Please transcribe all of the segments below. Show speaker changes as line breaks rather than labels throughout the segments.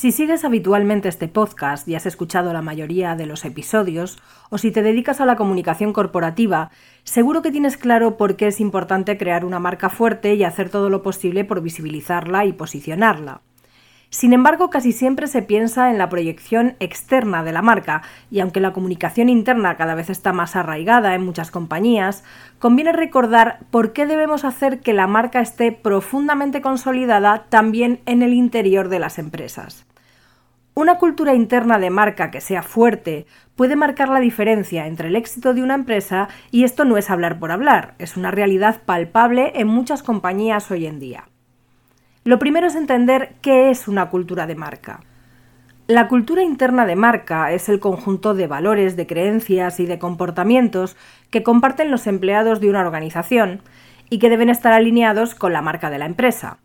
Si sigues habitualmente este podcast y has escuchado la mayoría de los episodios, o si te dedicas a la comunicación corporativa, seguro que tienes claro por qué es importante crear una marca fuerte y hacer todo lo posible por visibilizarla y posicionarla. Sin embargo, casi siempre se piensa en la proyección externa de la marca, y aunque la comunicación interna cada vez está más arraigada en muchas compañías, conviene recordar por qué debemos hacer que la marca esté profundamente consolidada también en el interior de las empresas. Una cultura interna de marca que sea fuerte puede marcar la diferencia entre el éxito de una empresa y esto no es hablar por hablar, es una realidad palpable en muchas compañías hoy en día. Lo primero es entender qué es una cultura de marca. La cultura interna de marca es el conjunto de valores, de creencias y de comportamientos que comparten los empleados de una organización y que deben estar alineados con la marca de la empresa.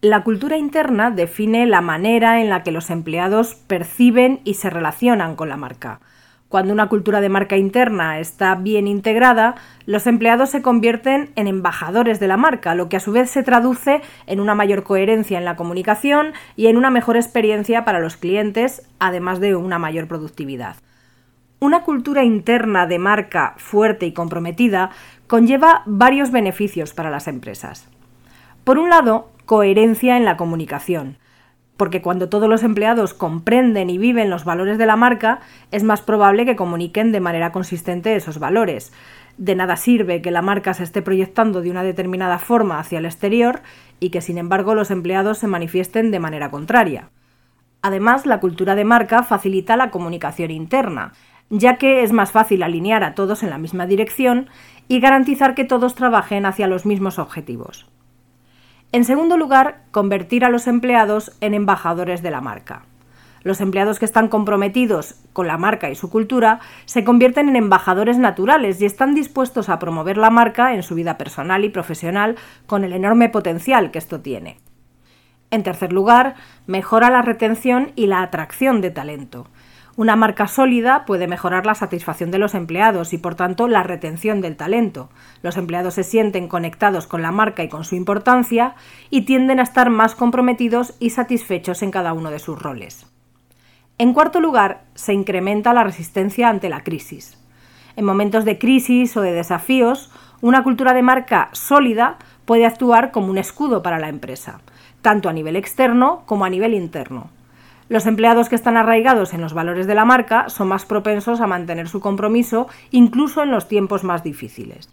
La cultura interna define la manera en la que los empleados perciben y se relacionan con la marca, cuando una cultura de marca interna está bien integrada, los empleados se convierten en embajadores de la marca, lo que a su vez se traduce en una mayor coherencia en la comunicación y en una mejor experiencia para los clientes, además de una mayor productividad. Una cultura interna de marca fuerte y comprometida conlleva varios beneficios para las empresas. Por un lado, coherencia en la comunicación porque cuando todos los empleados comprenden y viven los valores de la marca, es más probable que comuniquen de manera consistente esos valores. De nada sirve que la marca se esté proyectando de una determinada forma hacia el exterior y que sin embargo los empleados se manifiesten de manera contraria. Además, la cultura de marca facilita la comunicación interna, ya que es más fácil alinear a todos en la misma dirección y garantizar que todos trabajen hacia los mismos objetivos. En segundo lugar, convertir a los empleados en embajadores de la marca. Los empleados que están comprometidos con la marca y su cultura se convierten en embajadores naturales y están dispuestos a promover la marca en su vida personal y profesional con el enorme potencial que esto tiene. En tercer lugar, mejora la retención y la atracción de talento. Una marca sólida puede mejorar la satisfacción de los empleados y por tanto la retención del talento. Los empleados se sienten conectados con la marca y con su importancia y tienden a estar más comprometidos y satisfechos en cada uno de sus roles. En cuarto lugar, se incrementa la resistencia ante la crisis. En momentos de crisis o de desafíos, una cultura de marca sólida puede actuar como un escudo para la empresa, tanto a nivel externo como a nivel interno. Los empleados que están arraigados en los valores de la marca son más propensos a mantener su compromiso incluso en los tiempos más difíciles.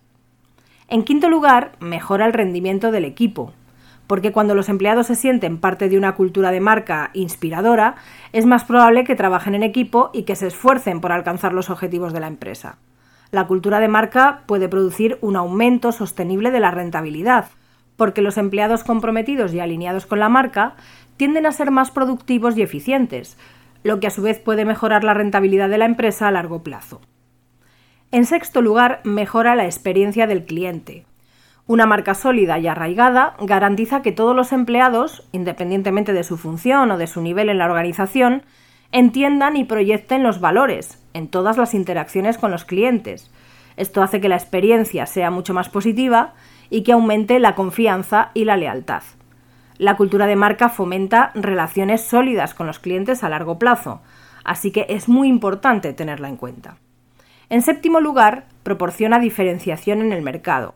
En quinto lugar, mejora el rendimiento del equipo, porque cuando los empleados se sienten parte de una cultura de marca inspiradora, es más probable que trabajen en equipo y que se esfuercen por alcanzar los objetivos de la empresa. La cultura de marca puede producir un aumento sostenible de la rentabilidad, porque los empleados comprometidos y alineados con la marca tienden a ser más productivos y eficientes, lo que a su vez puede mejorar la rentabilidad de la empresa a largo plazo. En sexto lugar, mejora la experiencia del cliente. Una marca sólida y arraigada garantiza que todos los empleados, independientemente de su función o de su nivel en la organización, entiendan y proyecten los valores en todas las interacciones con los clientes. Esto hace que la experiencia sea mucho más positiva y que aumente la confianza y la lealtad. La cultura de marca fomenta relaciones sólidas con los clientes a largo plazo, así que es muy importante tenerla en cuenta. En séptimo lugar, proporciona diferenciación en el mercado.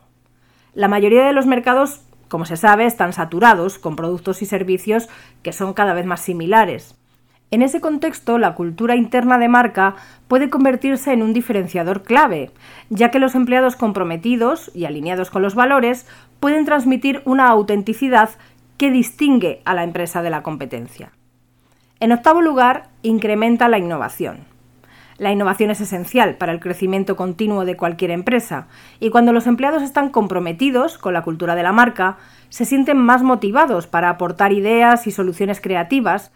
La mayoría de los mercados, como se sabe, están saturados con productos y servicios que son cada vez más similares. En ese contexto, la cultura interna de marca puede convertirse en un diferenciador clave, ya que los empleados comprometidos y alineados con los valores pueden transmitir una autenticidad que distingue a la empresa de la competencia. En octavo lugar, incrementa la innovación. La innovación es esencial para el crecimiento continuo de cualquier empresa y cuando los empleados están comprometidos con la cultura de la marca, se sienten más motivados para aportar ideas y soluciones creativas.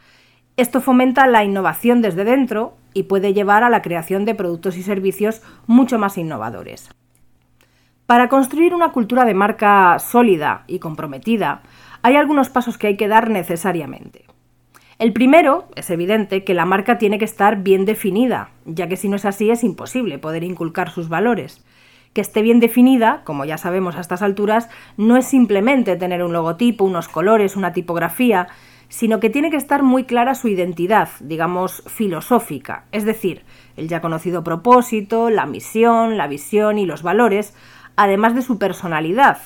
Esto fomenta la innovación desde dentro y puede llevar a la creación de productos y servicios mucho más innovadores. Para construir una cultura de marca sólida y comprometida, hay algunos pasos que hay que dar necesariamente. El primero es evidente que la marca tiene que estar bien definida, ya que si no es así es imposible poder inculcar sus valores. Que esté bien definida, como ya sabemos a estas alturas, no es simplemente tener un logotipo, unos colores, una tipografía, sino que tiene que estar muy clara su identidad, digamos, filosófica, es decir, el ya conocido propósito, la misión, la visión y los valores, además de su personalidad,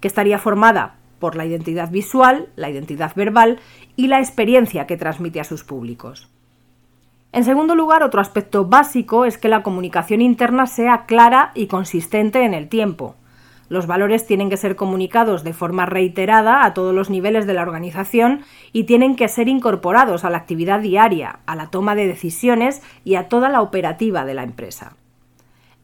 que estaría formada por la identidad visual, la identidad verbal y la experiencia que transmite a sus públicos. En segundo lugar, otro aspecto básico es que la comunicación interna sea clara y consistente en el tiempo. Los valores tienen que ser comunicados de forma reiterada a todos los niveles de la organización y tienen que ser incorporados a la actividad diaria, a la toma de decisiones y a toda la operativa de la empresa.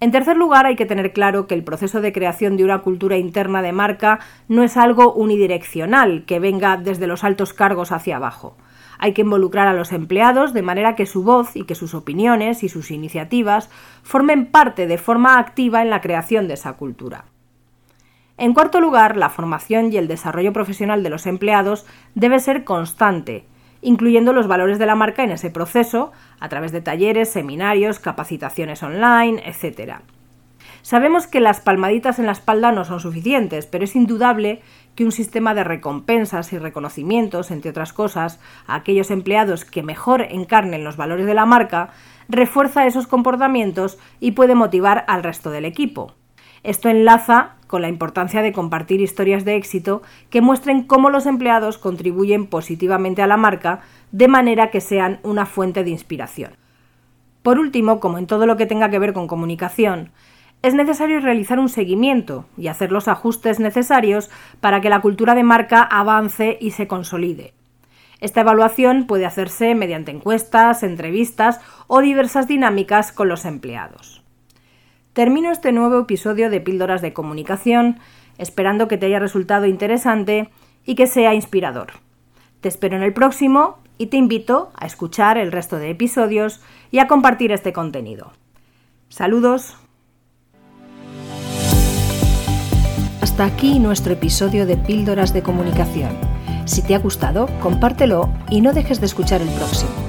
En tercer lugar, hay que tener claro que el proceso de creación de una cultura interna de marca no es algo unidireccional que venga desde los altos cargos hacia abajo. Hay que involucrar a los empleados de manera que su voz y que sus opiniones y sus iniciativas formen parte de forma activa en la creación de esa cultura. En cuarto lugar, la formación y el desarrollo profesional de los empleados debe ser constante, incluyendo los valores de la marca en ese proceso, a través de talleres, seminarios, capacitaciones online, etc. Sabemos que las palmaditas en la espalda no son suficientes, pero es indudable que un sistema de recompensas y reconocimientos, entre otras cosas, a aquellos empleados que mejor encarnen los valores de la marca, refuerza esos comportamientos y puede motivar al resto del equipo. Esto enlaza con la importancia de compartir historias de éxito que muestren cómo los empleados contribuyen positivamente a la marca de manera que sean una fuente de inspiración. Por último, como en todo lo que tenga que ver con comunicación, es necesario realizar un seguimiento y hacer los ajustes necesarios para que la cultura de marca avance y se consolide. Esta evaluación puede hacerse mediante encuestas, entrevistas o diversas dinámicas con los empleados. Termino este nuevo episodio de Píldoras de Comunicación esperando que te haya resultado interesante y que sea inspirador. Te espero en el próximo y te invito a escuchar el resto de episodios y a compartir este contenido. Saludos. Hasta aquí nuestro episodio de Píldoras de Comunicación. Si te ha gustado, compártelo y no dejes de escuchar el próximo.